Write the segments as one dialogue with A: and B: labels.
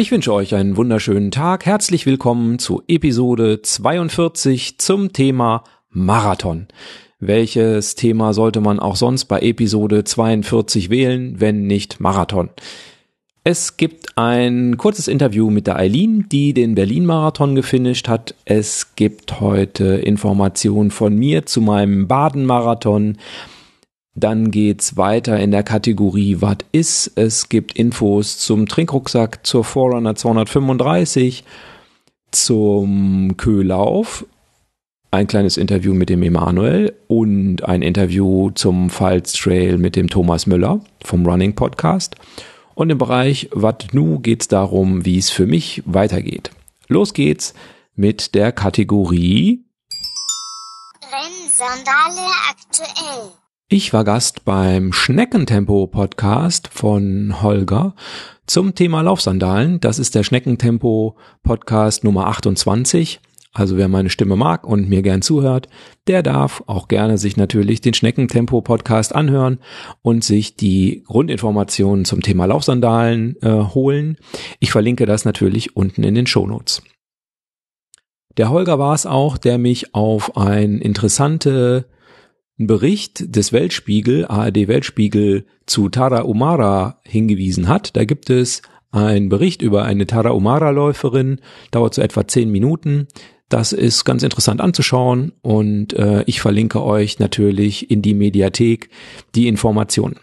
A: Ich wünsche euch einen wunderschönen Tag. Herzlich willkommen zu Episode 42 zum Thema Marathon. Welches Thema sollte man auch sonst bei Episode 42 wählen, wenn nicht Marathon? Es gibt ein kurzes Interview mit der Eileen, die den Berlin-Marathon gefinisht hat. Es gibt heute Informationen von mir zu meinem Baden-Marathon. Dann geht's weiter in der Kategorie Was ist? Es gibt Infos zum Trinkrucksack, zur Forerunner 235, zum Köhlauf, ein kleines Interview mit dem Emanuel und ein Interview zum Pfalz Trail mit dem Thomas Müller vom Running Podcast. Und im Bereich Wat Nu geht's darum, wie es für mich weitergeht. Los geht's mit der Kategorie
B: Rennsandale aktuell.
A: Ich war Gast beim Schneckentempo Podcast von Holger zum Thema Laufsandalen. Das ist der Schneckentempo Podcast Nummer 28. Also wer meine Stimme mag und mir gern zuhört, der darf auch gerne sich natürlich den Schneckentempo Podcast anhören und sich die Grundinformationen zum Thema Laufsandalen äh, holen. Ich verlinke das natürlich unten in den Shownotes. Der Holger war es auch, der mich auf ein interessante einen Bericht des Weltspiegel, ARD Weltspiegel zu Tara Umara hingewiesen hat. Da gibt es einen Bericht über eine Tara Umara Läuferin, dauert so etwa zehn Minuten. Das ist ganz interessant anzuschauen und äh, ich verlinke euch natürlich in die Mediathek die Informationen.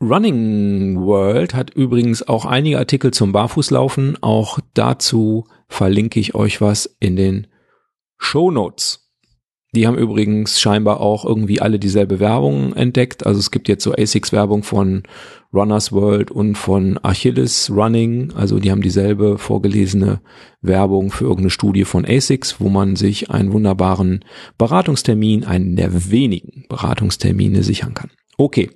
A: Running World hat übrigens auch einige Artikel zum Barfußlaufen. Auch dazu verlinke ich euch was in den Show Notes. Die haben übrigens scheinbar auch irgendwie alle dieselbe Werbung entdeckt. Also es gibt jetzt so ASICS-Werbung von Runners World und von Achilles Running. Also die haben dieselbe vorgelesene Werbung für irgendeine Studie von ASICS, wo man sich einen wunderbaren Beratungstermin, einen der wenigen Beratungstermine sichern kann. Okay.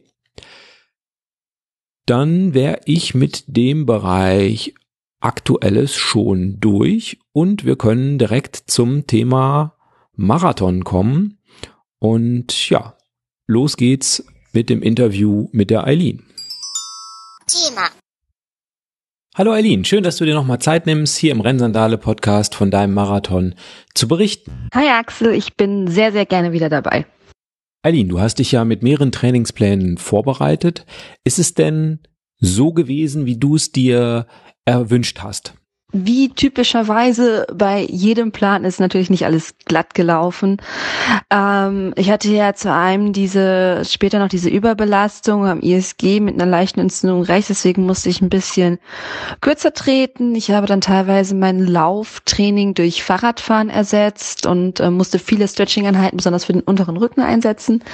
A: Dann wäre ich mit dem Bereich Aktuelles schon durch und wir können direkt zum Thema Marathon kommen. Und ja, los geht's mit dem Interview mit der Eileen.
B: Thema.
A: Hallo Eileen, schön, dass du dir nochmal Zeit nimmst, hier im Rennsandale Podcast von deinem Marathon zu berichten.
C: Hi Axel, ich bin sehr, sehr gerne wieder dabei.
A: Eileen, du hast dich ja mit mehreren Trainingsplänen vorbereitet. Ist es denn so gewesen, wie du es dir erwünscht hast?
C: Wie typischerweise bei jedem Plan ist natürlich nicht alles glatt gelaufen. Ähm, ich hatte ja zu einem diese, später noch diese Überbelastung am ISG mit einer leichten Entzündung rechts, deswegen musste ich ein bisschen kürzer treten. Ich habe dann teilweise mein Lauftraining durch Fahrradfahren ersetzt und äh, musste viele Stretching-Einheiten, besonders für den unteren Rücken einsetzen.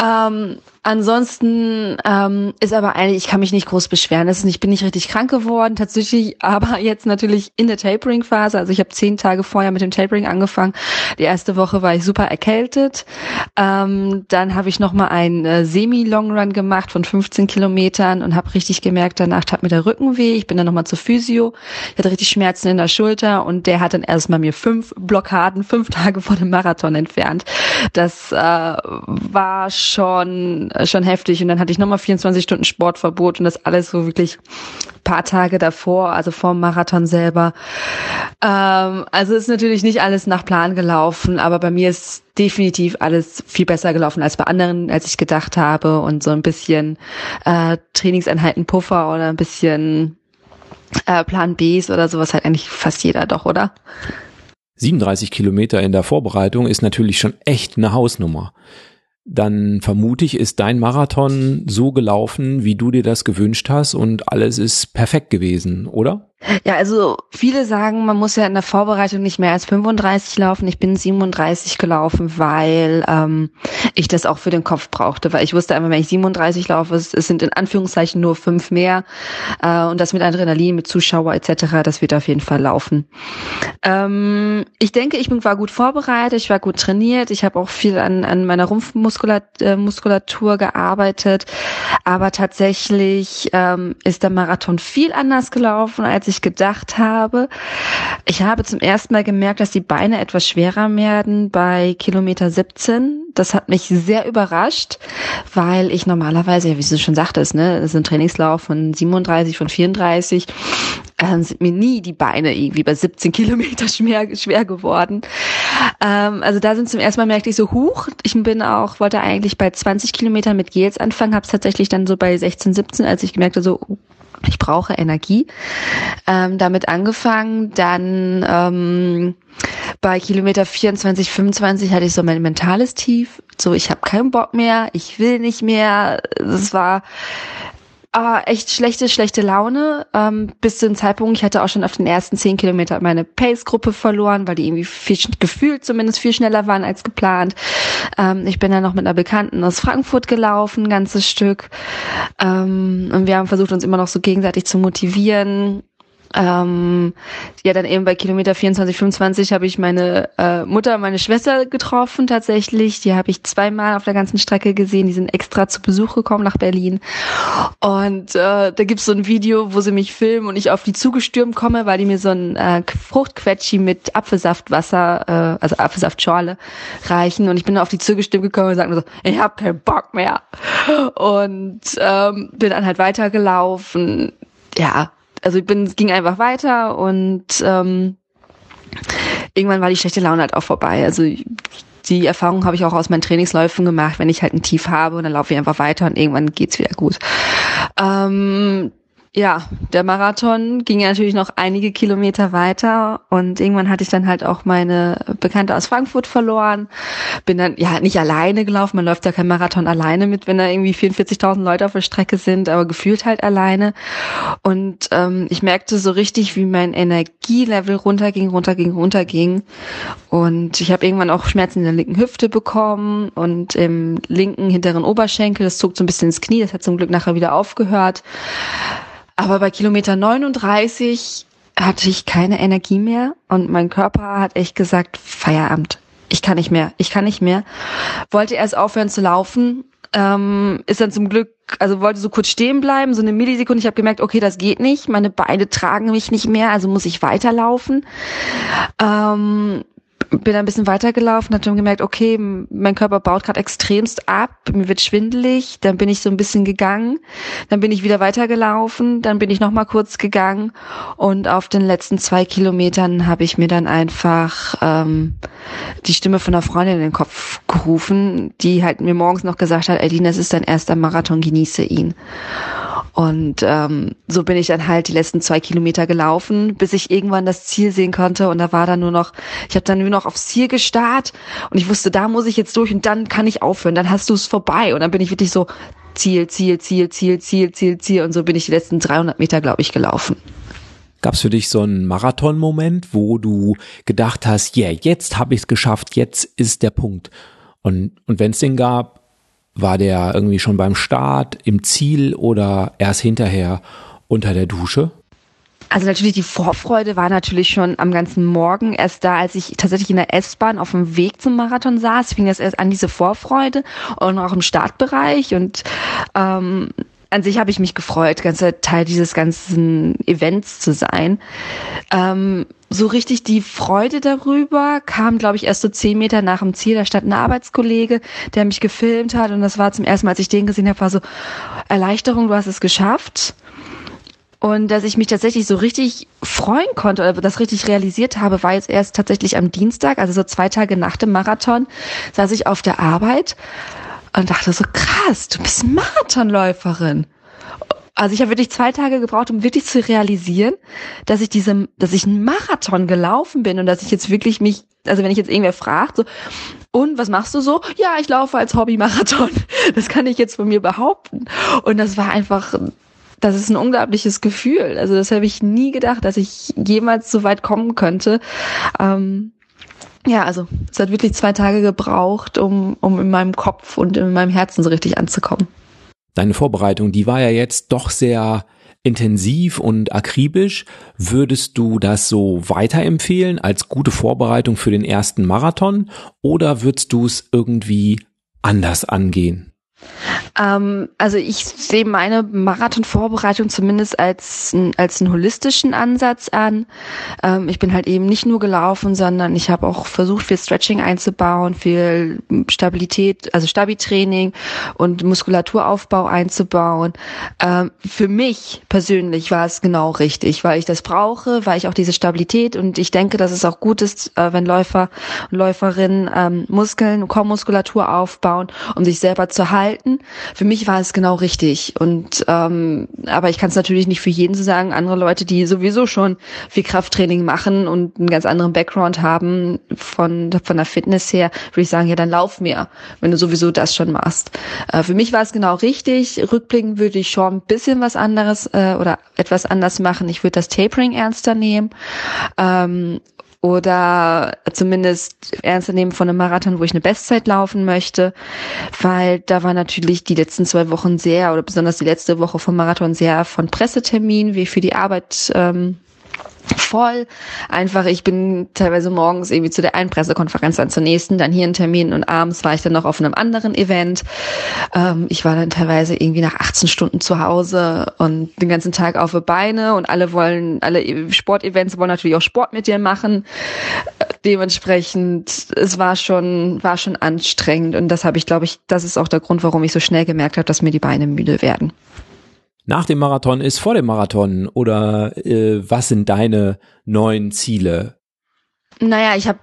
C: Ähm, Ansonsten ähm, ist aber eigentlich, ich kann mich nicht groß beschweren. Es ist ich bin nicht richtig krank geworden, tatsächlich, aber jetzt natürlich in der Tapering-Phase. Also ich habe zehn Tage vorher mit dem Tapering angefangen. Die erste Woche war ich super erkältet. Ähm, dann habe ich nochmal einen äh, Semi-Long-Run gemacht von 15 Kilometern und habe richtig gemerkt, danach tat mir der Rücken weh. Ich bin dann nochmal zur Physio. Ich hatte richtig Schmerzen in der Schulter und der hat dann erstmal mir fünf Blockaden fünf Tage vor dem Marathon entfernt. Das äh, war schon schon heftig. Und dann hatte ich nochmal 24 Stunden Sportverbot und das alles so wirklich paar Tage davor, also vor dem Marathon selber. Ähm, also ist natürlich nicht alles nach Plan gelaufen, aber bei mir ist definitiv alles viel besser gelaufen als bei anderen, als ich gedacht habe. Und so ein bisschen äh, Trainingseinheiten Puffer oder ein bisschen äh, Plan Bs oder sowas hat eigentlich fast jeder doch, oder?
A: 37 Kilometer in der Vorbereitung ist natürlich schon echt eine Hausnummer dann vermute ich, ist dein Marathon so gelaufen, wie du dir das gewünscht hast und alles ist perfekt gewesen, oder?
C: Ja, also viele sagen, man muss ja in der Vorbereitung nicht mehr als 35 laufen. Ich bin 37 gelaufen, weil ähm, ich das auch für den Kopf brauchte, weil ich wusste einfach, wenn ich 37 laufe, es, es sind in Anführungszeichen nur fünf mehr äh, und das mit Adrenalin, mit Zuschauer etc., das wird auf jeden Fall laufen. Ähm, ich denke, ich bin, war gut vorbereitet, ich war gut trainiert, ich habe auch viel an, an meiner Rumpfmuskulatur äh, gearbeitet, aber tatsächlich ähm, ist der Marathon viel anders gelaufen, als ich ich gedacht habe. Ich habe zum ersten Mal gemerkt, dass die Beine etwas schwerer werden bei Kilometer 17. Das hat mich sehr überrascht, weil ich normalerweise, ja, wie du schon sagtest, ne, das ist ein Trainingslauf von 37, von 34, äh, sind mir nie die Beine irgendwie bei 17 Kilometer schwer, schwer geworden. Ähm, also da sind zum ersten Mal merkte ich so, huch, ich bin auch, wollte eigentlich bei 20 Kilometern mit Gels anfangen, habe es tatsächlich dann so bei 16, 17, als ich gemerkt habe, so, ich brauche Energie, ähm, damit angefangen. Dann ähm, bei Kilometer 24, 25 hatte ich so mein mentales Tief. So, ich habe keinen Bock mehr, ich will nicht mehr. Das war äh, echt schlechte, schlechte Laune. Ähm, bis zu dem Zeitpunkt, ich hatte auch schon auf den ersten zehn Kilometern meine Pace-Gruppe verloren, weil die irgendwie viel gefühlt zumindest viel schneller waren als geplant. Ähm, ich bin dann noch mit einer Bekannten aus Frankfurt gelaufen, ganzes Stück. Ähm, und wir haben versucht, uns immer noch so gegenseitig zu motivieren. Ähm, ja, dann eben bei Kilometer 24, 25 habe ich meine äh, Mutter meine Schwester getroffen tatsächlich. Die habe ich zweimal auf der ganzen Strecke gesehen. Die sind extra zu Besuch gekommen nach Berlin. Und äh, da gibt's so ein Video, wo sie mich filmen und ich auf die zugestürmt komme, weil die mir so ein äh, Fruchtquetschi mit Apfelsaftwasser, äh, also Apfelsaftschorle reichen. Und ich bin auf die zugestürmt gekommen und sagte so, ich habe keinen Bock mehr. Und ähm, bin dann halt weitergelaufen. Ja, also ich bin, ging einfach weiter und ähm, irgendwann war die schlechte Laune halt auch vorbei. Also die Erfahrung habe ich auch aus meinen Trainingsläufen gemacht, wenn ich halt ein Tief habe und dann laufe ich einfach weiter und irgendwann geht's wieder gut. Ähm, ja, der Marathon ging natürlich noch einige Kilometer weiter und irgendwann hatte ich dann halt auch meine Bekannte aus Frankfurt verloren. Bin dann ja nicht alleine gelaufen, man läuft ja kein Marathon alleine mit, wenn da irgendwie 44.000 Leute auf der Strecke sind, aber gefühlt halt alleine. Und ähm, ich merkte so richtig, wie mein Energielevel runterging, runterging, runterging. Und ich habe irgendwann auch Schmerzen in der linken Hüfte bekommen und im linken hinteren Oberschenkel. Das zog so ein bisschen ins Knie, das hat zum Glück nachher wieder aufgehört. Aber bei Kilometer 39 hatte ich keine Energie mehr und mein Körper hat echt gesagt, Feierabend. Ich kann nicht mehr, ich kann nicht mehr. Wollte erst aufhören zu laufen, ähm, ist dann zum Glück, also wollte so kurz stehen bleiben, so eine Millisekunde. Ich habe gemerkt, okay, das geht nicht. Meine Beine tragen mich nicht mehr, also muss ich weiterlaufen. Ähm, bin ein bisschen weitergelaufen, hatte gemerkt, okay, mein Körper baut gerade extremst ab, mir wird schwindelig, dann bin ich so ein bisschen gegangen, dann bin ich wieder weitergelaufen, dann bin ich noch mal kurz gegangen und auf den letzten zwei Kilometern habe ich mir dann einfach ähm, die Stimme von einer Freundin in den Kopf gerufen, die halt mir morgens noch gesagt hat, Edina, es ist dein erster Marathon, genieße ihn. Und ähm, so bin ich dann halt die letzten zwei Kilometer gelaufen, bis ich irgendwann das Ziel sehen konnte. Und da war dann nur noch, ich habe dann nur noch aufs Ziel gestarrt und ich wusste, da muss ich jetzt durch und dann kann ich aufhören. Dann hast du es vorbei. Und dann bin ich wirklich so Ziel, Ziel, Ziel, Ziel, Ziel, Ziel, Ziel. Und so bin ich die letzten 300 Meter, glaube ich, gelaufen.
A: Gab es für dich so einen Marathon-Moment, wo du gedacht hast, yeah, jetzt habe ich es geschafft, jetzt ist der Punkt. Und, und wenn es den gab, war der irgendwie schon beim Start, im Ziel oder erst hinterher unter der Dusche?
C: Also natürlich die Vorfreude war natürlich schon am ganzen Morgen erst da, als ich tatsächlich in der S-Bahn auf dem Weg zum Marathon saß, fing das erst an, diese Vorfreude und auch im Startbereich und ähm, an sich habe ich mich gefreut, ganzer Teil dieses ganzen Events zu sein. Ähm, so richtig die Freude darüber kam, glaube ich, erst so zehn Meter nach dem Ziel. Da stand ein Arbeitskollege, der mich gefilmt hat und das war zum ersten Mal, als ich den gesehen habe, war so Erleichterung, du hast es geschafft. Und dass ich mich tatsächlich so richtig freuen konnte oder das richtig realisiert habe, war jetzt erst tatsächlich am Dienstag, also so zwei Tage nach dem Marathon, saß ich auf der Arbeit und dachte so, krass, du bist Marathonläuferin. Also ich habe wirklich zwei Tage gebraucht, um wirklich zu realisieren, dass ich diese, dass ich einen Marathon gelaufen bin und dass ich jetzt wirklich mich, also wenn ich jetzt irgendwer fragt, so, und was machst du so? Ja, ich laufe als Hobby-Marathon. Das kann ich jetzt von mir behaupten. Und das war einfach, das ist ein unglaubliches Gefühl. Also das habe ich nie gedacht, dass ich jemals so weit kommen könnte. Ähm, ja, also es hat wirklich zwei Tage gebraucht, um, um in meinem Kopf und in meinem Herzen so richtig anzukommen.
A: Deine Vorbereitung, die war ja jetzt doch sehr intensiv und akribisch. Würdest du das so weiterempfehlen als gute Vorbereitung für den ersten Marathon oder würdest du es irgendwie anders angehen?
C: Ähm, also ich sehe meine Marathonvorbereitung zumindest als, als einen holistischen Ansatz an. Ähm, ich bin halt eben nicht nur gelaufen, sondern ich habe auch versucht, viel Stretching einzubauen, viel Stabilität, also Stabi-Training und Muskulaturaufbau einzubauen. Ähm, für mich persönlich war es genau richtig, weil ich das brauche, weil ich auch diese Stabilität und ich denke, dass es auch gut ist, äh, wenn Läufer und Läuferinnen ähm, Muskeln, Kormuskulatur aufbauen, um sich selber zu halten. Für mich war es genau richtig. Und ähm, aber ich kann es natürlich nicht für jeden so sagen. Andere Leute, die sowieso schon viel Krafttraining machen und einen ganz anderen Background haben von von der Fitness her, würde ich sagen, ja dann lauf mehr, wenn du sowieso das schon machst. Äh, für mich war es genau richtig. Rückblickend würde ich schon ein bisschen was anderes äh, oder etwas anders machen. Ich würde das Tapering ernster nehmen ähm, oder zumindest ernster nehmen von einem Marathon, wo ich eine Bestzeit laufen möchte, weil da war natürlich die letzten zwei Wochen sehr oder besonders die letzte Woche vom Marathon sehr von Pressetermin wie für die Arbeit ähm, voll. Einfach, ich bin teilweise morgens irgendwie zu der einen Pressekonferenz, dann zur nächsten, dann hier ein Termin und abends war ich dann noch auf einem anderen Event. Ähm, ich war dann teilweise irgendwie nach 18 Stunden zu Hause und den ganzen Tag auf die Beine und alle wollen, alle Sportevents wollen natürlich auch Sport mit dir machen. Dementsprechend, es war schon, war schon anstrengend und das habe ich, glaube ich, das ist auch der Grund, warum ich so schnell gemerkt habe, dass mir die Beine müde werden
A: nach dem Marathon ist vor dem Marathon oder äh, was sind deine neuen Ziele?
C: Naja, ich habe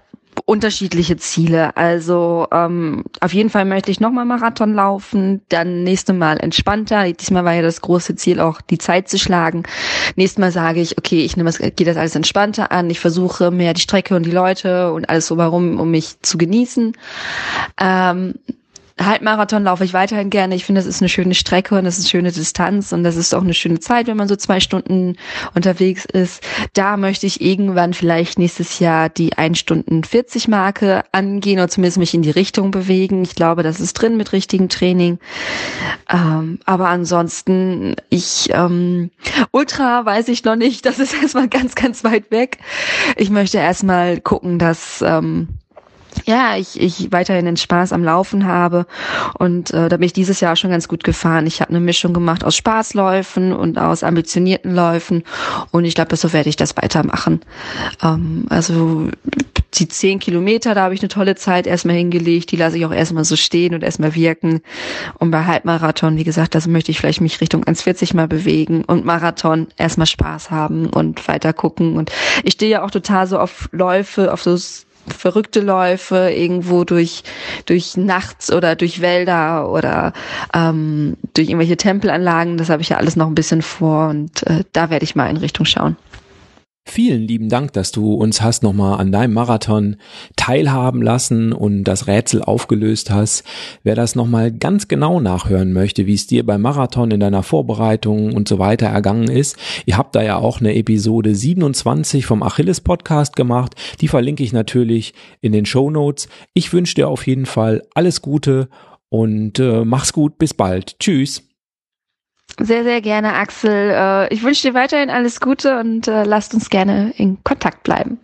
C: unterschiedliche Ziele. Also ähm, auf jeden Fall möchte ich nochmal Marathon laufen, dann nächste Mal entspannter. Diesmal war ja das große Ziel auch, die Zeit zu schlagen. Nächstes Mal sage ich, okay, ich nehme das, gehe das alles entspannter an. Ich versuche mehr die Strecke und die Leute und alles so warum, um mich zu genießen. Ähm, Halbmarathon laufe ich weiterhin gerne. Ich finde, das ist eine schöne Strecke und das ist eine schöne Distanz und das ist auch eine schöne Zeit, wenn man so zwei Stunden unterwegs ist. Da möchte ich irgendwann vielleicht nächstes Jahr die 1 Stunden 40 Marke angehen oder zumindest mich in die Richtung bewegen. Ich glaube, das ist drin mit richtigem Training. Ähm, aber ansonsten, ich, ähm, Ultra weiß ich noch nicht. Das ist erstmal ganz, ganz weit weg. Ich möchte erstmal gucken, dass, ähm, ja, ich, ich weiterhin den Spaß am Laufen habe. Und äh, da bin ich dieses Jahr schon ganz gut gefahren. Ich habe eine Mischung gemacht aus Spaßläufen und aus ambitionierten Läufen. Und ich glaube, so werde ich das weitermachen. Ähm, also die zehn Kilometer, da habe ich eine tolle Zeit erstmal hingelegt. Die lasse ich auch erstmal so stehen und erstmal wirken. Und bei Halbmarathon, wie gesagt, das möchte ich vielleicht mich Richtung 1,40 mal bewegen. Und Marathon erstmal Spaß haben und weiter gucken. Und ich stehe ja auch total so auf Läufe, auf so verrückte Läufe irgendwo durch durch nachts oder durch Wälder oder ähm, durch irgendwelche Tempelanlagen. Das habe ich ja alles noch ein bisschen vor und äh, da werde ich mal in Richtung schauen.
A: Vielen lieben Dank, dass du uns hast nochmal an deinem Marathon teilhaben lassen und das Rätsel aufgelöst hast. Wer das nochmal ganz genau nachhören möchte, wie es dir beim Marathon in deiner Vorbereitung und so weiter ergangen ist, ihr habt da ja auch eine Episode 27 vom Achilles Podcast gemacht. Die verlinke ich natürlich in den Show Notes. Ich wünsche dir auf jeden Fall alles Gute und äh, mach's gut. Bis bald. Tschüss.
C: Sehr, sehr gerne, Axel. Äh, ich wünsche dir weiterhin alles Gute und äh, lasst uns gerne in Kontakt bleiben.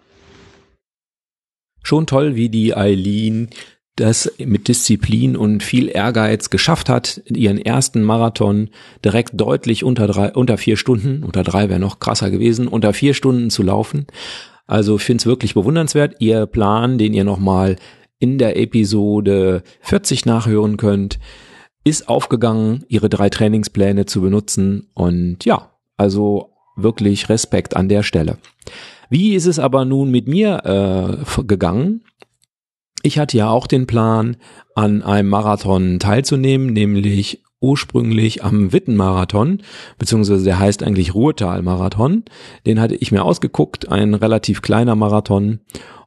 A: Schon toll, wie die Eileen das mit Disziplin und viel Ehrgeiz geschafft hat, ihren ersten Marathon direkt deutlich unter drei, unter vier Stunden, unter drei wäre noch krasser gewesen, unter vier Stunden zu laufen. Also finde es wirklich bewundernswert. Ihr Plan, den ihr nochmal in der Episode 40 nachhören könnt, ist aufgegangen, ihre drei Trainingspläne zu benutzen und ja, also wirklich Respekt an der Stelle. Wie ist es aber nun mit mir äh, gegangen? Ich hatte ja auch den Plan, an einem Marathon teilzunehmen, nämlich ursprünglich am Wittenmarathon, beziehungsweise der heißt eigentlich Ruhrtal-Marathon. Den hatte ich mir ausgeguckt, ein relativ kleiner Marathon.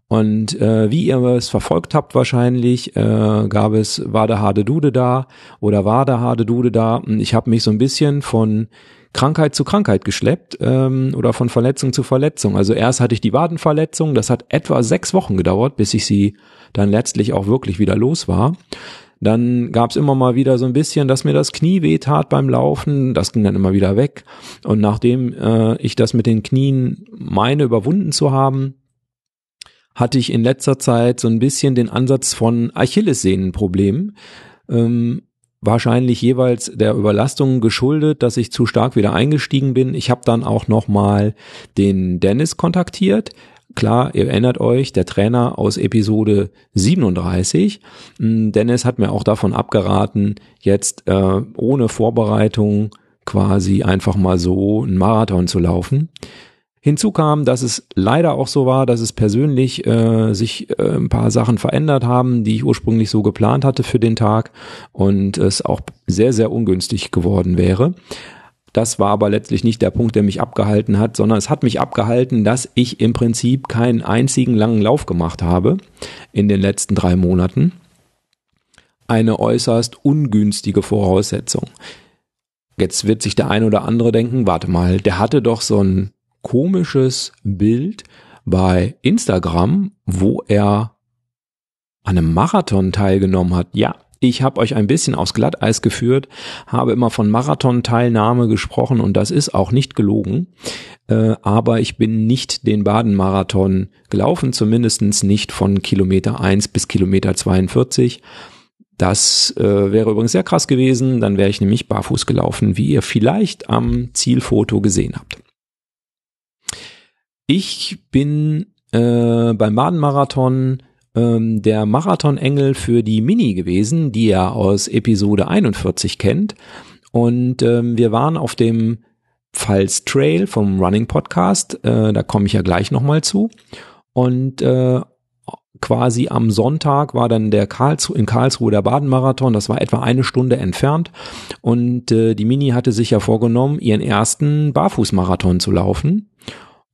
A: Und äh, wie ihr es verfolgt habt wahrscheinlich, äh, gab es war der Hade Dude da oder war der Hade Dude da. Und ich habe mich so ein bisschen von Krankheit zu Krankheit geschleppt ähm, oder von Verletzung zu Verletzung. Also erst hatte ich die Wadenverletzung, das hat etwa sechs Wochen gedauert, bis ich sie dann letztlich auch wirklich wieder los war. Dann gab es immer mal wieder so ein bisschen, dass mir das Knie weh tat beim Laufen. Das ging dann immer wieder weg. Und nachdem äh, ich das mit den Knien meine überwunden zu haben, hatte ich in letzter Zeit so ein bisschen den Ansatz von Achillessehnenproblemen. Ähm, wahrscheinlich jeweils der Überlastung geschuldet, dass ich zu stark wieder eingestiegen bin. Ich habe dann auch noch mal den Dennis kontaktiert. Klar, ihr erinnert euch, der Trainer aus Episode 37. Hm, Dennis hat mir auch davon abgeraten, jetzt äh, ohne Vorbereitung quasi einfach mal so einen Marathon zu laufen. Hinzu kam, dass es leider auch so war, dass es persönlich äh, sich äh, ein paar Sachen verändert haben, die ich ursprünglich so geplant hatte für den Tag und es auch sehr, sehr ungünstig geworden wäre. Das war aber letztlich nicht der Punkt, der mich abgehalten hat, sondern es hat mich abgehalten, dass ich im Prinzip keinen einzigen langen Lauf gemacht habe in den letzten drei Monaten. Eine äußerst ungünstige Voraussetzung. Jetzt wird sich der ein oder andere denken, warte mal, der hatte doch so ein komisches Bild bei Instagram, wo er an einem Marathon teilgenommen hat. Ja, ich habe euch ein bisschen aufs Glatteis geführt, habe immer von Marathon-Teilnahme gesprochen und das ist auch nicht gelogen. Äh, aber ich bin nicht den Baden-Marathon gelaufen, zumindestens nicht von Kilometer 1 bis Kilometer 42. Das äh, wäre übrigens sehr krass gewesen, dann wäre ich nämlich barfuß gelaufen, wie ihr vielleicht am Zielfoto gesehen habt. Ich bin äh, beim Baden-Marathon ähm, der Marathonengel für die Mini gewesen, die ihr aus Episode 41 kennt. Und ähm, wir waren auf dem Pfalz Trail vom Running Podcast, äh, da komme ich ja gleich nochmal zu. Und äh, quasi am Sonntag war dann der Karlsruhe, in Karlsruhe der Baden-Marathon, das war etwa eine Stunde entfernt. Und äh, die Mini hatte sich ja vorgenommen, ihren ersten Barfußmarathon zu laufen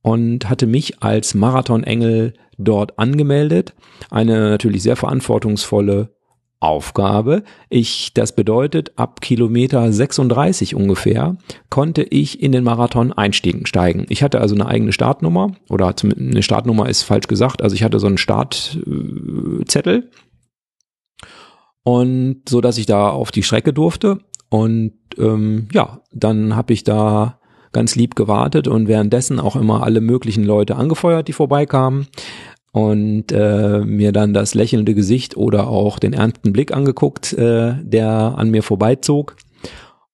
A: und hatte mich als Marathonengel dort angemeldet. Eine natürlich sehr verantwortungsvolle Aufgabe. Ich, das bedeutet, ab Kilometer 36 ungefähr konnte ich in den Marathon einsteigen steigen. Ich hatte also eine eigene Startnummer oder eine Startnummer ist falsch gesagt. Also ich hatte so einen Startzettel und so, dass ich da auf die Strecke durfte. Und ähm, ja, dann habe ich da ganz lieb gewartet und währenddessen auch immer alle möglichen Leute angefeuert, die vorbeikamen und äh, mir dann das lächelnde Gesicht oder auch den ernsten Blick angeguckt, äh, der an mir vorbeizog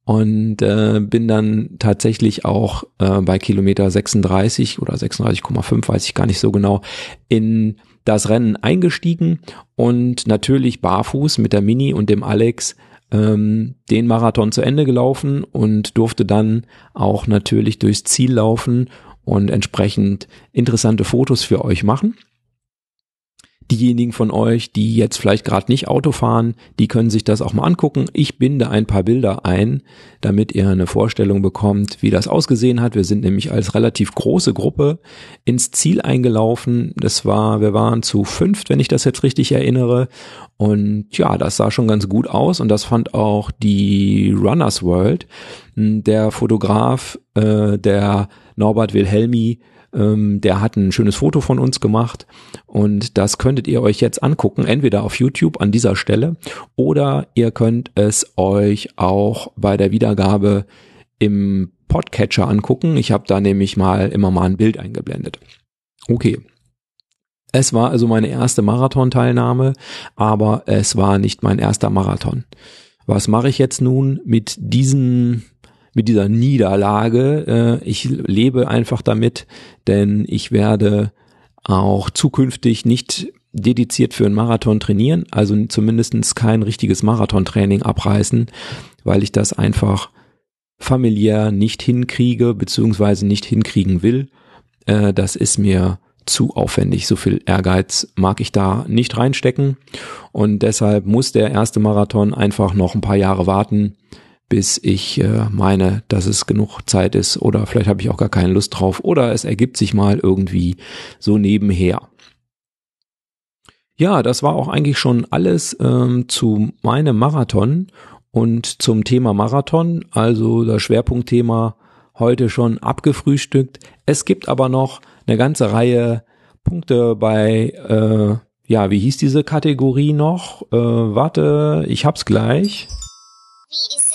A: und äh, bin dann tatsächlich auch äh, bei Kilometer 36 oder 36,5, weiß ich gar nicht so genau, in das Rennen eingestiegen und natürlich barfuß mit der Mini und dem Alex ähm, den Marathon zu Ende gelaufen und durfte dann auch natürlich durchs Ziel laufen und entsprechend interessante Fotos für euch machen. Diejenigen von euch, die jetzt vielleicht gerade nicht Auto fahren, die können sich das auch mal angucken. Ich binde ein paar Bilder ein, damit ihr eine Vorstellung bekommt, wie das ausgesehen hat. Wir sind nämlich als relativ große Gruppe ins Ziel eingelaufen. Das war, wir waren zu fünft, wenn ich das jetzt richtig erinnere. Und ja, das sah schon ganz gut aus und das fand auch die Runners World. Der Fotograf, äh, der Norbert Wilhelmi, ähm, der hat ein schönes Foto von uns gemacht und das könntet ihr euch jetzt angucken, entweder auf YouTube an dieser Stelle oder ihr könnt es euch auch bei der Wiedergabe im Podcatcher angucken. Ich habe da nämlich mal immer mal ein Bild eingeblendet. Okay. Es war also meine erste Marathon-Teilnahme, aber es war nicht mein erster Marathon. Was mache ich jetzt nun mit diesen mit dieser Niederlage. Äh, ich lebe einfach damit, denn ich werde auch zukünftig nicht dediziert für einen Marathon trainieren, also zumindestens kein richtiges Marathontraining abreißen, weil ich das einfach familiär nicht hinkriege, beziehungsweise nicht hinkriegen will. Äh, das ist mir zu aufwendig. So viel Ehrgeiz mag ich da nicht reinstecken. Und deshalb muss der erste Marathon einfach noch ein paar Jahre warten, bis ich äh, meine, dass es genug Zeit ist oder vielleicht habe ich auch gar keine Lust drauf oder es ergibt sich mal irgendwie so nebenher. Ja, das war auch eigentlich schon alles ähm, zu meinem Marathon und zum Thema Marathon, also das Schwerpunktthema heute schon abgefrühstückt. Es gibt aber noch eine ganze Reihe Punkte bei, äh, ja, wie hieß diese Kategorie noch? Äh, warte, ich hab's gleich.
B: Wie ist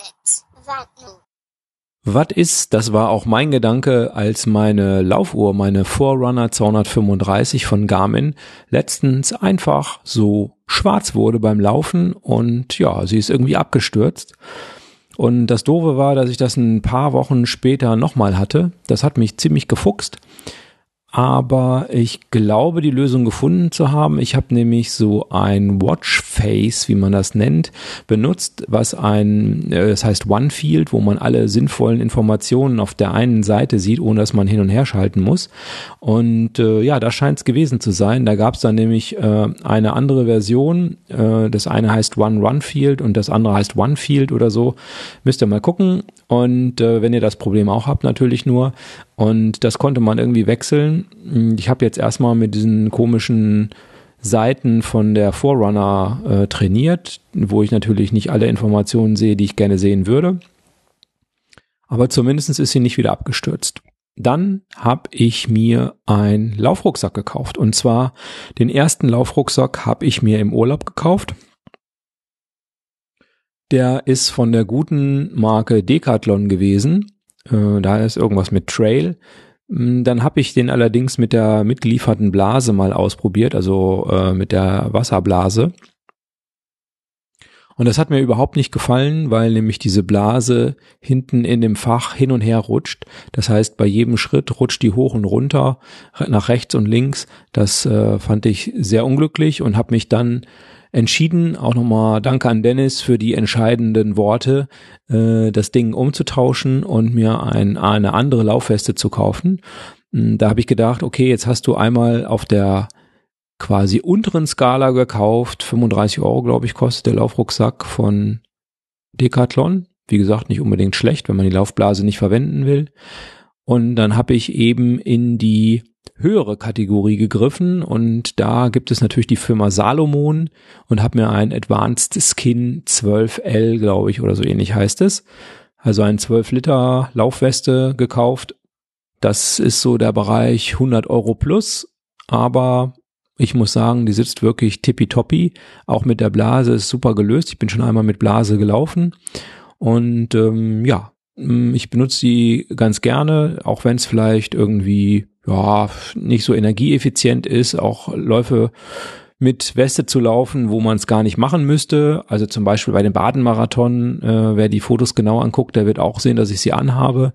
A: was ist, das war auch mein Gedanke, als meine Laufuhr, meine Forerunner 235 von Garmin letztens einfach so schwarz wurde beim Laufen und ja, sie ist irgendwie abgestürzt. Und das Doofe war, dass ich das ein paar Wochen später nochmal hatte. Das hat mich ziemlich gefuchst aber ich glaube, die Lösung gefunden zu haben. Ich habe nämlich so ein Watchface, wie man das nennt, benutzt, was ein, äh, das heißt OneField, wo man alle sinnvollen Informationen auf der einen Seite sieht, ohne dass man hin und her schalten muss. Und äh, ja, das scheint es gewesen zu sein. Da gab es dann nämlich äh, eine andere Version. Äh, das eine heißt One Run Field und das andere heißt OneField oder so. Müsst ihr mal gucken. Und äh, wenn ihr das Problem auch habt, natürlich nur. Und das konnte man irgendwie wechseln. Ich habe jetzt erstmal mit diesen komischen Seiten von der Forerunner äh, trainiert, wo ich natürlich nicht alle Informationen sehe, die ich gerne sehen würde. Aber zumindest ist sie nicht wieder abgestürzt. Dann habe ich mir einen Laufrucksack gekauft. Und zwar den ersten Laufrucksack habe ich mir im Urlaub gekauft. Der ist von der guten Marke Decathlon gewesen. Äh, da ist irgendwas mit Trail. Mm, dann habe ich den allerdings mit der mitgelieferten Blase mal ausprobiert, also äh, mit der Wasserblase. Und das hat mir überhaupt nicht gefallen, weil nämlich diese Blase hinten in dem Fach hin und her rutscht. Das heißt, bei jedem Schritt rutscht die hoch und runter, nach rechts und links. Das äh, fand ich sehr unglücklich und habe mich dann entschieden, auch nochmal Danke an Dennis für die entscheidenden Worte, äh, das Ding umzutauschen und mir ein, eine andere Laufweste zu kaufen. Hm, da habe ich gedacht, okay, jetzt hast du einmal auf der quasi unteren Skala gekauft, 35 Euro, glaube ich, kostet der Laufrucksack von Decathlon. Wie gesagt, nicht unbedingt schlecht, wenn man die Laufblase nicht verwenden will. Und dann habe ich eben in die höhere Kategorie gegriffen und da gibt es natürlich die Firma Salomon und habe mir ein Advanced Skin 12L, glaube ich, oder so ähnlich heißt es. Also ein 12 Liter Laufweste gekauft. Das ist so der Bereich 100 Euro plus, aber ich muss sagen, die sitzt wirklich tippitoppi. Auch mit der Blase ist super gelöst. Ich bin schon einmal mit Blase gelaufen und ähm, ja, ich benutze sie ganz gerne, auch wenn es vielleicht irgendwie ja, nicht so energieeffizient ist, auch Läufe mit Weste zu laufen, wo man es gar nicht machen müsste. Also zum Beispiel bei dem Badenmarathon, äh, wer die Fotos genau anguckt, der wird auch sehen, dass ich sie anhabe.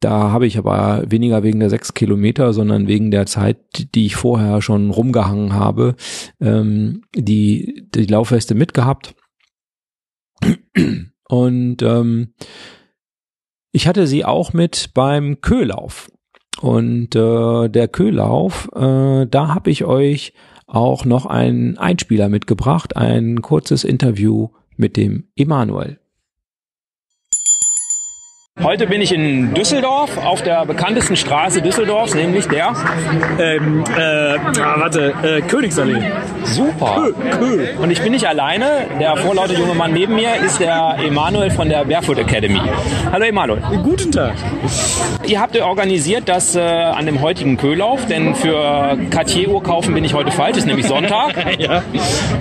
A: Da habe ich aber weniger wegen der sechs Kilometer, sondern wegen der Zeit, die ich vorher schon rumgehangen habe, ähm, die, die Laufweste mitgehabt. Und ähm, ich hatte sie auch mit beim Köhlauf. Und äh, der Köhlauf, äh, da habe ich euch auch noch einen Einspieler mitgebracht, ein kurzes Interview mit dem Emanuel.
D: Heute bin ich in Düsseldorf auf der bekanntesten Straße Düsseldorfs, nämlich der
E: ähm, äh, ah, warte, äh, Königsallee.
D: Super.
E: Kö, Kö.
D: Und ich bin nicht alleine. Der vorlaute junge Mann neben mir ist der Emanuel von der Barefoot Academy. Hallo Emanuel.
E: Guten Tag.
D: Ihr habt organisiert das äh, an dem heutigen Köhlauf, denn für Cartier-Uhr kaufen bin ich heute falsch, ist nämlich Sonntag.
E: ja,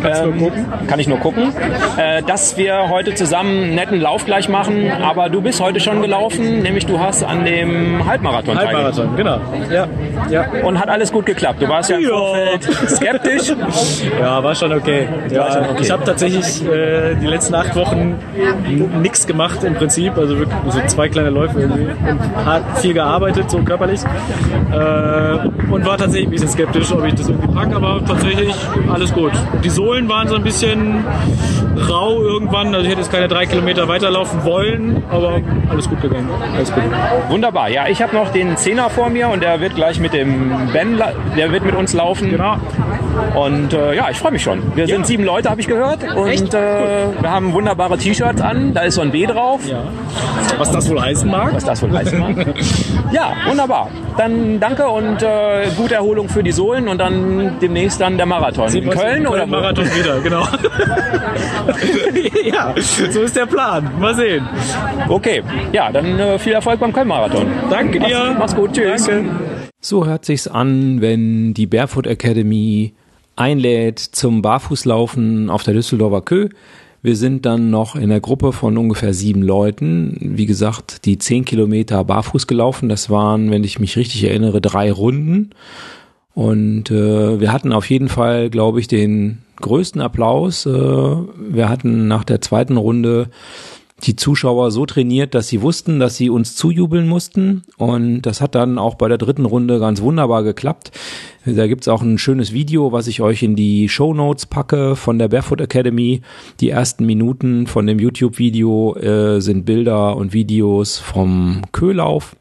E: ähm, nur gucken.
D: Kann ich nur gucken. Äh, dass wir heute zusammen einen netten Lauf gleich machen, aber du bist heute schon gelaufen, nämlich du hast an dem Halbmarathon
E: Halbmarathon, genau. Ja, ja.
D: Und hat alles gut geklappt. Du warst ja
E: Ja.
D: Skeptisch.
E: Ja, war schon okay. Ja,
D: schon okay.
E: Ich habe tatsächlich äh, die letzten acht Wochen nichts gemacht im Prinzip, also wirklich so zwei kleine Läufe irgendwie und hart viel gearbeitet, so körperlich. Äh, und war tatsächlich ein bisschen skeptisch, ob ich das irgendwie packe, aber tatsächlich alles gut. Die Sohlen waren so ein bisschen rau irgendwann, also ich hätte jetzt keine drei Kilometer weiterlaufen wollen, aber alles gut gegangen. Alles gut.
D: Wunderbar. Ja, ich habe noch den Zehner vor mir und der wird gleich mit dem Ben, der wird mit uns laufen.
E: Genau.
D: Und äh, ja, ich freue mich schon. Wir sind sieben Leute, habe ich gehört. Und äh, wir haben wunderbare T-Shirts an. Da ist so ein B drauf.
E: Ja. Was das wohl heißen mag?
D: Was das wohl heißen mag. ja, wunderbar. Dann danke und äh, gute Erholung für die Sohlen und dann demnächst dann der Marathon. In Köln
E: im
D: oder?
E: Marathon wieder, genau. ja, so ist der Plan. Mal sehen.
D: Okay, ja, dann äh, viel Erfolg beim Köln-Marathon.
E: Danke
D: Mach's,
E: dir.
D: mach's gut, tschüss.
E: Danke.
A: So hört sich's an, wenn die Barefoot Academy einlädt zum Barfußlaufen auf der Düsseldorfer Kö. Wir sind dann noch in der Gruppe von ungefähr sieben Leuten. Wie gesagt, die zehn Kilometer barfuß gelaufen. Das waren, wenn ich mich richtig erinnere, drei Runden. Und äh, wir hatten auf jeden Fall, glaube ich, den größten Applaus. Äh, wir hatten nach der zweiten Runde die Zuschauer so trainiert, dass sie wussten, dass sie uns zujubeln mussten. Und das hat dann auch bei der dritten Runde ganz wunderbar geklappt. Da gibt's auch ein schönes Video, was ich euch in die Show Notes packe von der Barefoot Academy. Die ersten Minuten von dem YouTube-Video äh, sind Bilder und Videos vom Köhlauf.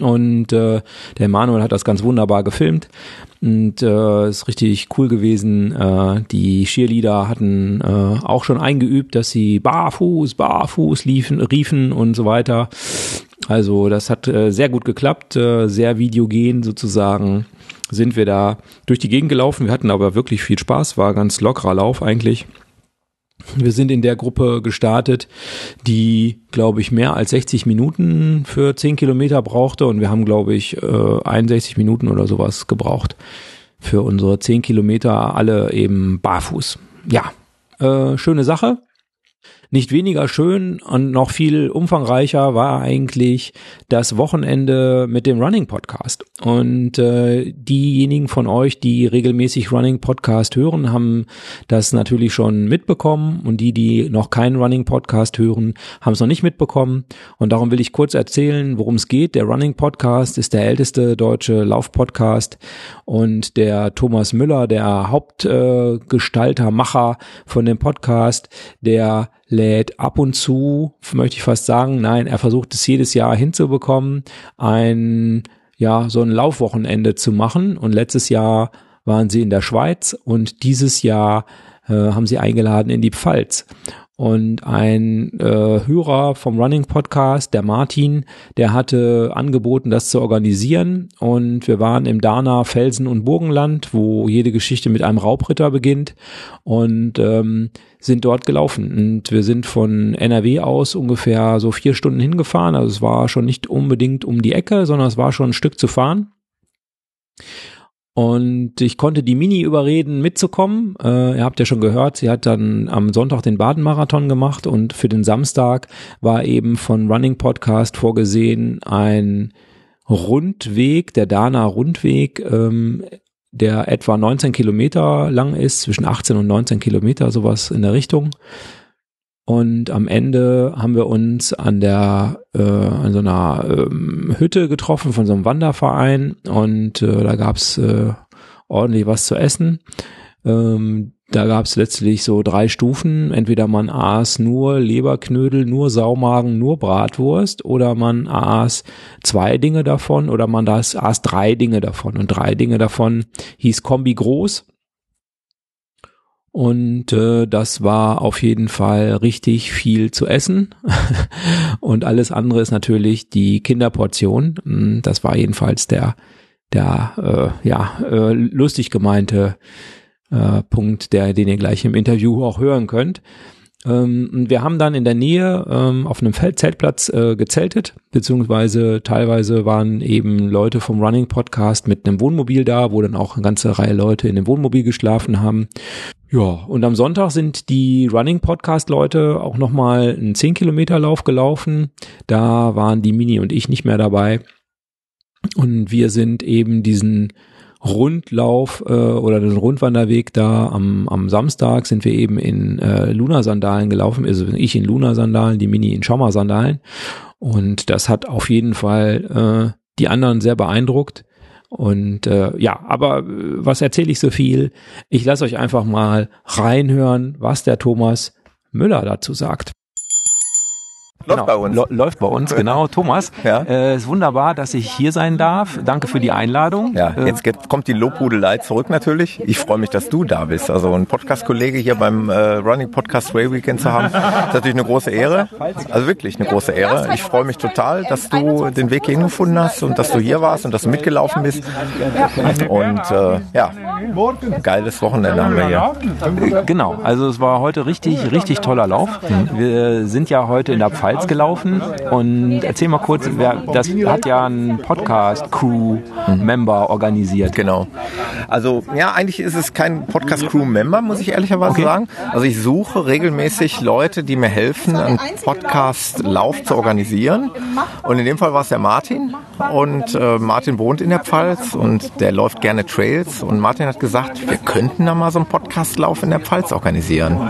A: Und äh, der Manuel hat das ganz wunderbar gefilmt und äh, ist richtig cool gewesen. Äh, die Cheerleader hatten äh, auch schon eingeübt, dass sie barfuß, barfuß liefen, riefen und so weiter. Also das hat äh, sehr gut geklappt, äh, sehr videogen sozusagen sind wir da durch die Gegend gelaufen. Wir hatten aber wirklich viel Spaß, war ganz lockerer Lauf eigentlich. Wir sind in der Gruppe gestartet, die, glaube ich, mehr als 60 Minuten für 10 Kilometer brauchte und wir haben, glaube ich, 61 äh, Minuten oder sowas gebraucht für unsere 10 Kilometer, alle eben barfuß. Ja, äh, schöne Sache. Nicht weniger schön und noch viel umfangreicher war eigentlich das Wochenende mit dem Running Podcast. Und äh, diejenigen von euch, die regelmäßig Running Podcast hören, haben das natürlich schon mitbekommen. Und die, die noch keinen Running Podcast hören, haben es noch nicht mitbekommen. Und darum will ich kurz erzählen, worum es geht. Der Running Podcast ist der älteste deutsche Laufpodcast. Und der Thomas Müller, der Hauptgestalter, äh, Macher von dem Podcast, der lädt ab und zu, möchte ich fast sagen, nein, er versucht es jedes Jahr hinzubekommen, ein, ja, so ein Laufwochenende zu machen. Und letztes Jahr waren sie in der Schweiz und dieses Jahr äh, haben sie eingeladen in die Pfalz. Und ein äh, Hörer vom Running Podcast, der Martin, der hatte angeboten, das zu organisieren. Und wir waren im Dana Felsen- und Burgenland, wo jede Geschichte mit einem Raubritter beginnt. Und ähm, sind dort gelaufen. Und wir sind von NRW aus ungefähr so vier Stunden hingefahren. Also es war schon nicht unbedingt um die Ecke, sondern es war schon ein Stück zu fahren. Und ich konnte die Mini überreden, mitzukommen. Äh, ihr habt ja schon gehört, sie hat dann am Sonntag den Baden-Marathon gemacht und für den Samstag war eben von Running Podcast vorgesehen ein Rundweg, der Dana Rundweg, ähm, der etwa 19 Kilometer lang ist, zwischen 18 und 19 Kilometer, sowas in der Richtung. Und am Ende haben wir uns an der äh, an so einer ähm, Hütte getroffen von so einem Wanderverein und äh, da gab's äh, ordentlich was zu essen. Ähm, da gab's letztlich so drei Stufen. Entweder man aß nur Leberknödel, nur Saumagen, nur Bratwurst oder man aß zwei Dinge davon oder man das aß drei Dinge davon. Und drei Dinge davon hieß Kombi groß und äh, das war auf jeden Fall richtig viel zu essen. und alles andere ist natürlich die Kinderportion. Hm, das war jedenfalls der, der äh, ja, äh, lustig gemeinte äh, Punkt, der, den ihr gleich im Interview auch hören könnt. Ähm, wir haben dann in der Nähe ähm, auf einem Zeltplatz äh, gezeltet, beziehungsweise teilweise waren eben Leute vom Running Podcast mit einem Wohnmobil da, wo dann auch eine ganze Reihe Leute in dem Wohnmobil geschlafen haben. Ja, und am Sonntag sind die Running Podcast Leute auch nochmal einen 10 Kilometer Lauf gelaufen. Da waren die Mini und ich nicht mehr dabei. Und wir sind eben diesen Rundlauf äh, oder den Rundwanderweg da am, am Samstag sind wir eben in äh, Luna-Sandalen gelaufen. Also ich in Luna-Sandalen, die Mini in Schaumer-Sandalen. Und das hat auf jeden Fall äh, die anderen sehr beeindruckt. Und äh, ja, aber äh, was erzähle ich so viel? Ich lasse euch einfach mal reinhören, was der Thomas Müller dazu sagt.
F: Läuft genau. bei uns.
A: Läuft bei uns, genau. Thomas, ja. äh, ist wunderbar, dass ich hier sein darf. Danke für die Einladung.
F: Ja, äh, jetzt geht, kommt die Lobhudelei zurück natürlich. Ich freue mich, dass du da bist. Also ein Podcast-Kollege hier beim äh, Running Podcast Way Weekend zu haben, ist natürlich eine große Ehre. Also wirklich eine große Ehre. Ich freue mich total, dass du den Weg hierhin gefunden hast und dass du hier warst und dass du mitgelaufen bist. Und äh, ja, geiles Wochenende haben wir hier.
A: Genau, also es war heute richtig, richtig toller Lauf. Wir sind ja heute in der Pfalz Pfalz gelaufen. Und erzähl mal kurz, wer, das hat ja ein Podcast-Crew-Member organisiert.
F: Genau. Also ja, eigentlich ist es kein Podcast-Crew-Member, muss ich ehrlicherweise
A: Okay.
F: sagen. Also ich suche regelmäßig Leute, die mir helfen, einen Podcast-Lauf zu organisieren. Und in dem Fall war es der Martin. Und äh, Martin wohnt in der Pfalz und der läuft gerne Trails. Und Martin hat gesagt, wir könnten da mal so einen Podcast-Lauf in der Pfalz organisieren.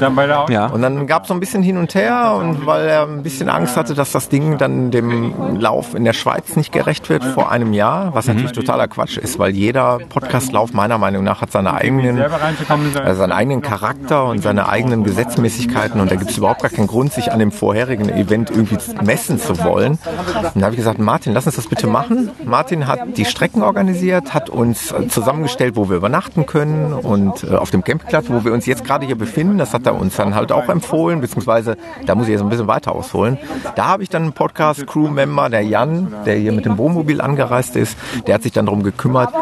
A: Ja.
F: Und dann gab es so ein bisschen hin und her und weil er ein bisschen Angst hatte, dass das Ding dann dem Lauf in der Schweiz nicht gerecht wird vor einem Jahr, was natürlich totaler Quatsch ist, weil jeder Podcastlauf meiner Meinung nach hat seine eigenen, äh, seinen eigenen Charakter und seine eigenen Gesetzmäßigkeiten und da gibt es überhaupt gar keinen Grund, sich an dem vorherigen Event irgendwie messen zu wollen. Und da habe ich gesagt, Martin, lass uns das bitte machen. Martin hat die Strecken organisiert, hat uns zusammengestellt, wo wir übernachten können und äh, auf dem Campingplatz, wo wir uns jetzt gerade hier befinden, das hat er uns dann halt auch empfohlen, beziehungsweise da muss ich jetzt ein bisschen weiter ausholen. Da habe ich dann einen Podcast-Crew-Member, der Jan, der hier mit dem Wohnmobil angereist ist, der hat sich dann darum gekümmert,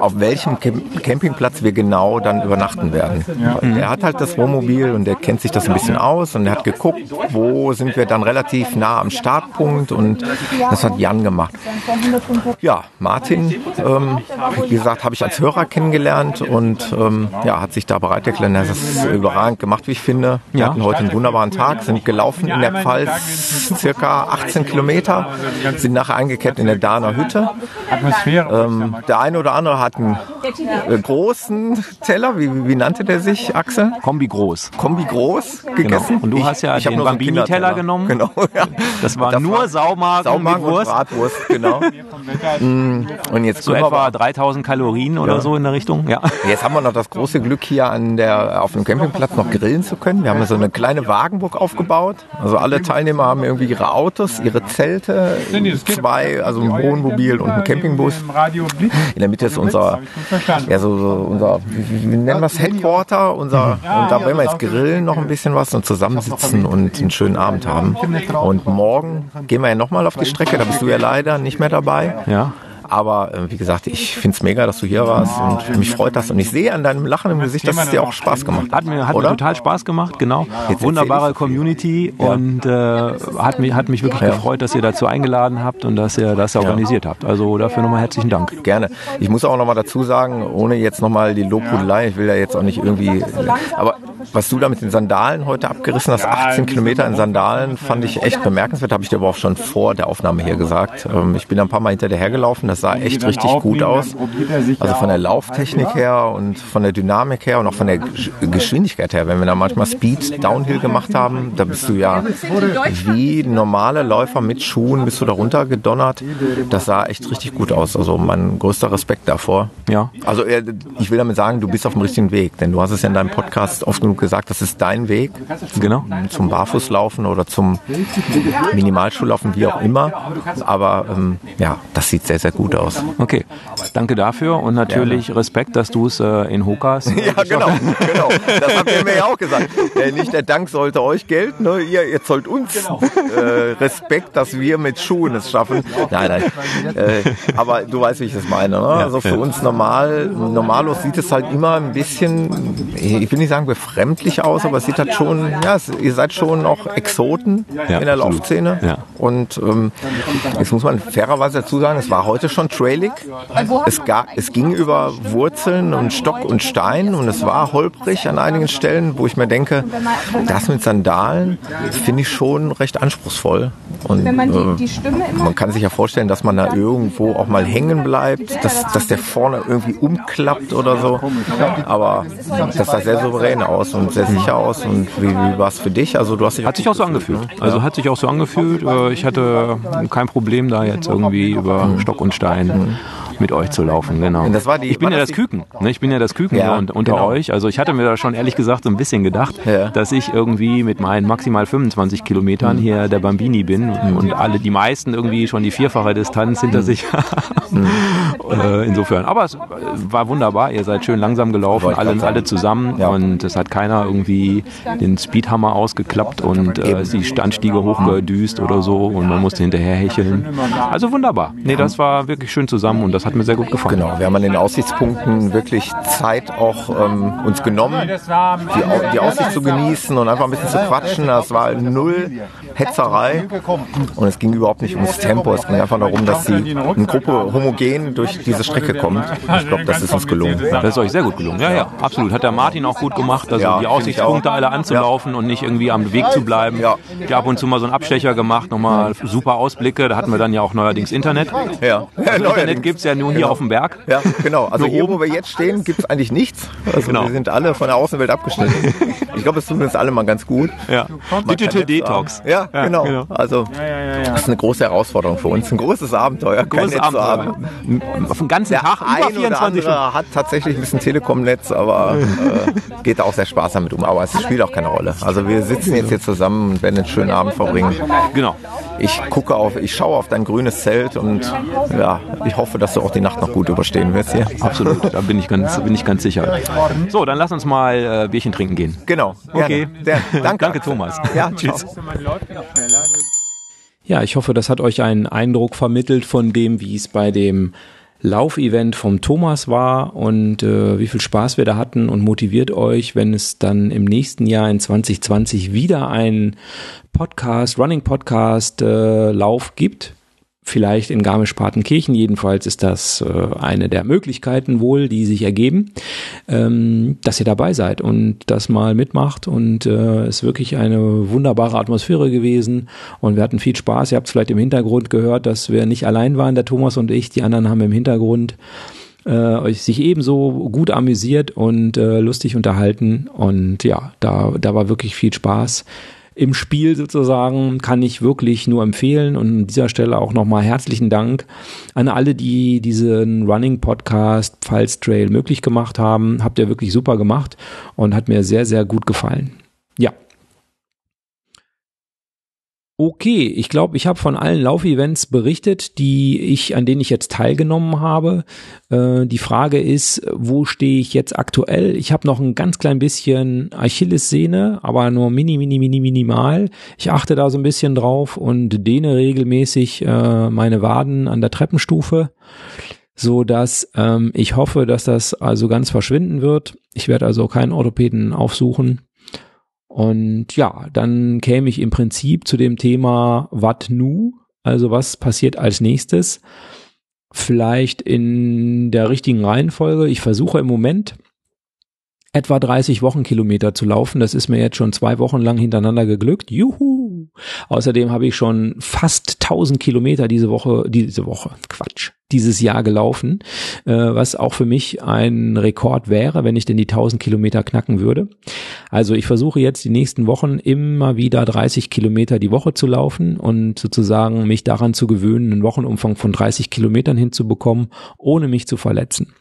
F: auf welchem Camp Campingplatz wir genau dann übernachten werden. Er hat halt das Wohnmobil und der kennt sich das ein bisschen aus und er hat geguckt, wo sind wir dann relativ nah am Startpunkt und das hat Jan gemacht. Ja, Martin, ähm, wie gesagt, habe ich als Hörer kennengelernt und ähm, ja, hat sich da bereit erklärt. Er hat das überragend gemacht, wie ich finde. Wir
A: Ja.
F: hatten heute einen wunderbaren Tag, sind gelaufen in der Pfalz circa 18 Kilometer, sind nachher eingekehrt in der Dahner Hütte. Ähm, der eine oder andere hat einen äh, großen Teller, wie, wie, nannte der sich, Axel?
A: Kombi groß.
F: Kombi groß gegessen.
A: Und du hast ja
F: hab
A: den
F: nur so einen
A: Bambini-Teller
F: Kinderteller.
A: genommen.
F: Genau, ja.
A: Das war
F: Das
A: nur
F: war
A: Saumagen,
F: Saumagen und
A: Wurst.
F: Bratwurst, genau. Mm, und jetzt
A: So etwa
F: aber-
A: 3000 Kalorien oder
F: Ja.
A: so in der Richtung. Ja.
F: Jetzt haben wir noch das große Glück hier an der, auf dem Campingplatz noch grillen zu können. Wir haben so eine kleine Wagenburg aufgebaut. Also alle Teilnehmer haben irgendwie ihre Autos, ihre Zelte, zwei, also ein Wohnmobil und ein Campingbus. In der Mitte ist unser, ja, so, so unser, wie, wie nennen wir es, Headquarter, unser, und da werden wir jetzt grillen noch ein bisschen was und zusammensitzen und einen schönen Abend haben. Und morgen gehen wir ja nochmal auf die Strecke, da bist du ja leider nicht mehr dabei.
A: Ja.
F: Aber äh, wie gesagt, ich finde es mega, dass du hier warst und mich freut das. Und ich sehe an deinem Lachen im Gesicht, dass es dir auch Spaß gemacht hat.
A: Hat mir, hat mir total Spaß gemacht, genau.
F: Jetzt
A: Wunderbare. Community und äh, hat, mich, hat mich wirklich gefreut, dass ihr dazu eingeladen habt und dass ihr das organisiert habt. Also dafür nochmal herzlichen Dank.
F: Gerne. Ich muss auch noch mal dazu sagen, ohne jetzt noch mal die Lobhudelei, ich will ja jetzt auch nicht irgendwie, aber was du da mit den Sandalen heute abgerissen hast, 18 Kilometer in Sandalen, fand ich echt bemerkenswert. Habe ich dir aber auch schon vor der Aufnahme hier gesagt. Ähm, Ich bin da ein paar Mal hinter dir hergelaufen. Das sah echt richtig gut aus. Also von der Lauftechnik her und von der Dynamik her und auch von der Gesch- Geschwindigkeit her. Wenn wir da manchmal Speed Downhill gemacht haben, da bist du ja wie normale Läufer mit Schuhen bist du da runtergedonnert. Das sah echt richtig gut aus. Also mein größter Respekt davor.
A: Ja.
F: Also äh, ich will damit sagen, du bist auf dem richtigen Weg, denn du hast es ja in deinem Podcast oft genug gesagt, das ist dein Weg
A: Genau.
F: zum Barfußlaufen oder zum Minimalschuhlaufen, wie auch immer. Aber ähm, ja, das sieht sehr, sehr gut aus.
A: Okay. Danke dafür und natürlich Respekt, dass du es äh, in Hokas.
F: Ja, genau, genau. Das habt ihr mir ja auch gesagt. Äh, nicht der Dank sollte euch gelten, ne? ihr, ihr zollt uns äh, Respekt, dass wir mit Schuhen es schaffen. Nein, nein. Äh, aber du weißt, wie ich das meine. Ne? Also für uns normal, normalos sieht es halt immer ein bisschen, ich will nicht sagen befremdlich aus, aber es sieht halt schon, ja, ihr seid schon auch Exoten
A: Ja,
F: in der
A: absolut.
F: Laufszene.
A: Ja.
F: Und ähm, jetzt muss man fairerweise dazu sagen, es war heute schon trailig. Es, ga, es ging über Wurzeln und Stock und Stein und es war holprig an einigen Stellen, wo ich mir denke, das mit Sandalen finde ich schon recht anspruchsvoll. Und äh, man kann sich ja vorstellen, dass man da irgendwo auch mal hängen bleibt, dass, dass der vorne irgendwie umklappt oder so. Aber das sah sehr souverän aus und sehr sicher aus. Und wie, wie war es für dich? Also du hast dich
A: Hat sich auch so angefühlt. Also hat sich auch so angefühlt. Äh, Ich hatte kein Problem da jetzt irgendwie über Stock und Stein mit euch zu laufen, genau.
F: Die-
A: ich bin ja
F: das
A: das Küken, ne? ich bin ja das Küken
F: Ja,
A: und, unter
F: genau.
A: euch. Also ich hatte mir da schon ehrlich gesagt so ein bisschen gedacht,
F: Ja.
A: dass ich irgendwie mit meinen maximal 25 Kilometern
F: Mhm.
A: hier der Bambini bin und alle, die meisten irgendwie schon die vierfache Distanz
F: Mhm.
A: hinter sich haben. äh, insofern. Aber es war wunderbar. Ihr seid schön langsam gelaufen, alle, alle zusammen.
F: Ja.
A: Und es hat keiner irgendwie den Speedhammer ausgeklappt und äh, die Standstiege hochgedüst oder so und man musste hinterher hecheln. Also wunderbar. Nee, das war wirklich schön zusammen und das hat mir sehr gut gefallen.
F: Genau, wir haben an den Aussichtspunkten wirklich Zeit auch ähm, uns genommen, die, die Aussicht zu genießen und einfach ein bisschen zu quatschen. Das war null Hetzerei und es ging überhaupt nicht ums Tempo. Es ging einfach darum, dass die eine Gruppe homogen durch diese Strecke kommt. Ich glaube, das ist uns gelungen.
A: Das ist euch sehr gut gelungen. Ja, ja, absolut. Hat der Martin auch gut gemacht, also
F: Ja,
A: die Aussichtspunkte alle anzulaufen und nicht irgendwie am Weg zu bleiben.
F: Ja.
A: Ich habe ab und zu mal so einen Abstecher gemacht, nochmal super Ausblicke. Da hatten wir dann ja auch neuerdings Internet.
F: Ja,
A: Also Internet gibt's ja nur hier auf dem Berg.
F: Ja, genau. Also hier,
A: oben.
F: wo wir jetzt stehen, gibt es eigentlich nichts. Also
A: Genau.
F: wir sind alle von der Außenwelt abgeschnitten. Ich glaube, es tut uns alle mal ganz gut.
A: Ja. Digital Detox.
F: haben. Ja, genau.
A: genau.
F: Also das ist eine große Herausforderung für uns. Ein großes Abenteuer,
A: Großes
F: Netz zu
A: Abenteuer.
F: haben.
A: Auf den ganzen
F: Der
A: Tag über
F: ein oder
A: 24
F: andere
A: Stunden.
F: hat tatsächlich ein bisschen Telekom-Netz, aber äh, geht da auch sehr sparsam mit um. Aber es spielt auch keine Rolle. Also wir sitzen jetzt hier zusammen und werden einen schönen Abend verbringen.
A: Genau.
F: Ich gucke auf, ich schaue auf dein grünes Zelt und ja, ich hoffe, dass du auch die Nacht noch gut überstehen wirst hier.
A: Absolut, da bin ich ganz, bin ich ganz sicher. So, dann lass uns mal äh, Bierchen trinken gehen.
F: Genau.
A: Okay.
F: Gerne. Sehr, danke.
A: Danke, Thomas.
F: Ja, tschüss.
A: Ja, ich hoffe, das hat euch einen Eindruck vermittelt von dem, wie es bei dem Laufevent vom Thomas war und äh, wie viel Spaß wir da hatten und motiviert euch, wenn es dann im nächsten Jahr in 2020 wieder einen Podcast, Running Podcast äh, Lauf gibt. Vielleicht in Garmisch-Partenkirchen. Jedenfalls ist das äh, eine der Möglichkeiten wohl, die sich ergeben, ähm, dass ihr dabei seid und das mal mitmacht. Und äh, es ist wirklich eine wunderbare Atmosphäre gewesen und wir hatten viel Spaß. Ihr habt es vielleicht im Hintergrund gehört, dass wir nicht allein waren, der Thomas und ich. Die anderen haben im Hintergrund äh, euch sich ebenso gut amüsiert und äh, lustig unterhalten. Und ja, da, da war wirklich viel Spaß im Spiel sozusagen, kann ich wirklich nur empfehlen. Und an dieser Stelle auch nochmal herzlichen Dank an alle, die diesen Running Podcast Pfalz Trail möglich gemacht haben. Habt ihr wirklich super gemacht und hat mir sehr, sehr gut gefallen. Ja. Okay, ich glaube, ich habe von allen Laufevents berichtet, die ich, an denen ich jetzt teilgenommen habe. Äh, die Frage ist, wo stehe ich jetzt aktuell? Ich habe noch ein ganz klein bisschen Achillessehne, aber nur mini, mini, mini, minimal. Ich achte da so ein bisschen drauf und dehne regelmäßig äh, meine Waden an der Treppenstufe, so dass ähm, ich hoffe, dass das also ganz verschwinden wird. Ich werde also keinen Orthopäden aufsuchen. Und ja, dann käme ich im Prinzip zu dem Thema Wat nu, also was passiert als nächstes. Vielleicht in der richtigen Reihenfolge. Ich versuche im Moment etwa 30 Wochenkilometer zu laufen. Das ist mir jetzt schon zwei Wochen lang hintereinander geglückt. Juhu! Außerdem habe ich schon fast 1000 Kilometer diese Woche, diese Woche, Quatsch, dieses Jahr gelaufen, äh, was auch für mich ein Rekord wäre, wenn ich denn die 1000 Kilometer knacken würde. Also ich versuche jetzt die nächsten Wochen immer wieder 30 Kilometer die Woche zu laufen und sozusagen mich daran zu gewöhnen, einen Wochenumfang von 30 Kilometern hinzubekommen, ohne mich zu verletzen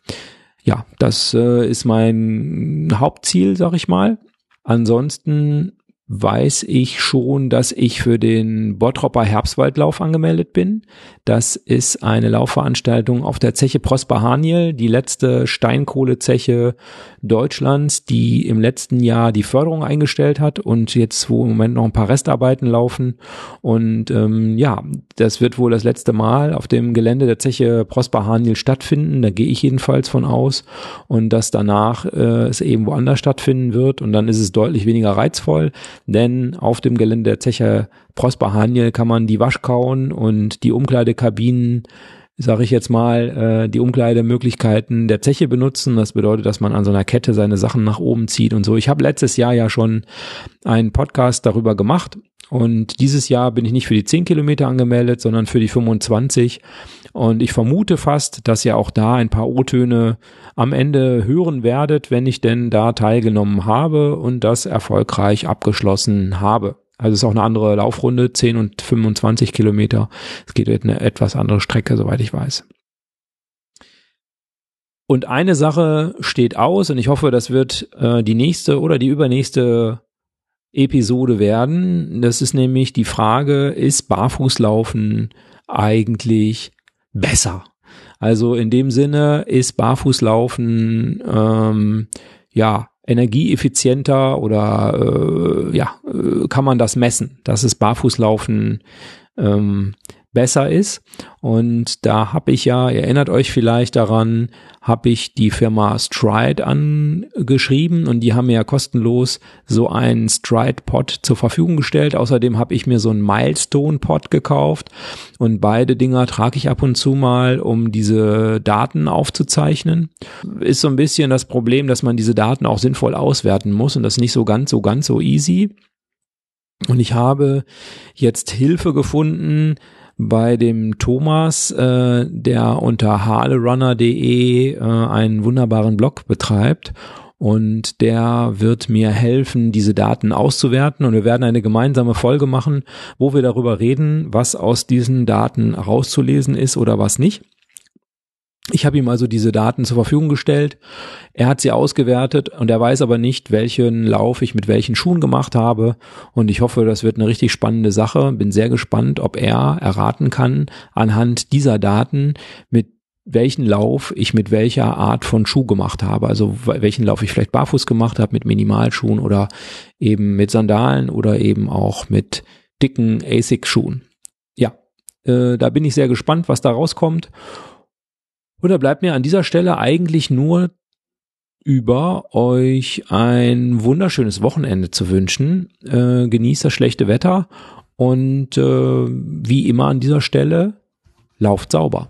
A: ja, das äh, ist mein Hauptziel, sag ich mal. Ansonsten weiß ich schon, dass ich für den Bottropper Herbstwaldlauf angemeldet bin. Das ist eine Laufveranstaltung auf der Zeche Prosper Haniel, die letzte Steinkohlezeche Deutschlands, die im letzten Jahr die Förderung eingestellt hat und jetzt wo im Moment noch ein paar Restarbeiten laufen. Und ähm, ja, das wird wohl das letzte Mal auf dem Gelände der Zeche Prosper Haniel stattfinden. Da gehe ich jedenfalls von aus. Und dass danach äh, es eben woanders stattfinden wird. Und dann ist es deutlich weniger reizvoll, denn auf dem Gelände der Zeche Prosper Haniel kann man die Waschkauen und die Umkleidekabinen sage ich jetzt mal, äh, die Umkleidemöglichkeiten der Zeche benutzen. Das bedeutet, dass man an so einer Kette seine Sachen nach oben zieht und so. Ich habe letztes Jahr ja schon einen Podcast darüber gemacht und dieses Jahr bin ich nicht für die 10 Kilometer angemeldet, sondern für die 25. Und ich vermute fast, dass ihr auch da ein paar O-Töne am Ende hören werdet, wenn ich denn da teilgenommen habe und das erfolgreich abgeschlossen habe. Also es ist auch eine andere Laufrunde, 10 und 25 Kilometer. Es geht eine etwas andere Strecke, soweit ich weiß. Und eine Sache steht aus und ich hoffe, das wird äh, die nächste oder die übernächste Episode werden. Das ist nämlich die Frage, ist Barfußlaufen eigentlich besser? Also in dem Sinne ist Barfußlaufen ähm, ja energieeffizienter oder äh, ja äh, kann man das messen, dass es Barfußlaufen ähm, besser ist. Und da habe ich ja, ihr erinnert euch vielleicht daran, habe ich die Firma Stride angeschrieben und die haben mir ja kostenlos so einen Stride-Pod zur Verfügung gestellt. Außerdem habe ich mir so einen Milestone-Pod gekauft und beide Dinger trage ich ab und zu mal, um diese Daten aufzuzeichnen. Ist so ein bisschen das Problem, dass man diese Daten auch sinnvoll auswerten muss und das nicht so ganz, so ganz so easy. Und ich habe jetzt Hilfe gefunden, bei dem Thomas, äh, der unter harlerunner.de äh, einen wunderbaren Blog betreibt. Und der wird mir helfen, diese Daten auszuwerten. Und wir werden eine gemeinsame Folge machen, wo wir darüber reden, was aus diesen Daten rauszulesen ist oder was nicht. Ich habe ihm also diese Daten zur Verfügung gestellt. Er hat sie ausgewertet und er weiß aber nicht, welchen Lauf ich mit welchen Schuhen gemacht habe. Und ich hoffe, das wird eine richtig spannende Sache. Bin sehr gespannt, ob er erraten kann anhand dieser Daten, mit welchen Lauf ich mit welcher Art von Schuh gemacht habe. Also welchen Lauf ich vielleicht barfuß gemacht habe mit Minimalschuhen oder eben mit Sandalen oder eben auch mit dicken ASIC-Schuhen. Ja, äh, da bin ich sehr gespannt, was da rauskommt. Und da bleibt mir an dieser Stelle eigentlich nur über euch ein wunderschönes Wochenende zu wünschen. Äh, genießt das schlechte Wetter und äh, wie immer an dieser Stelle, lauft sauber.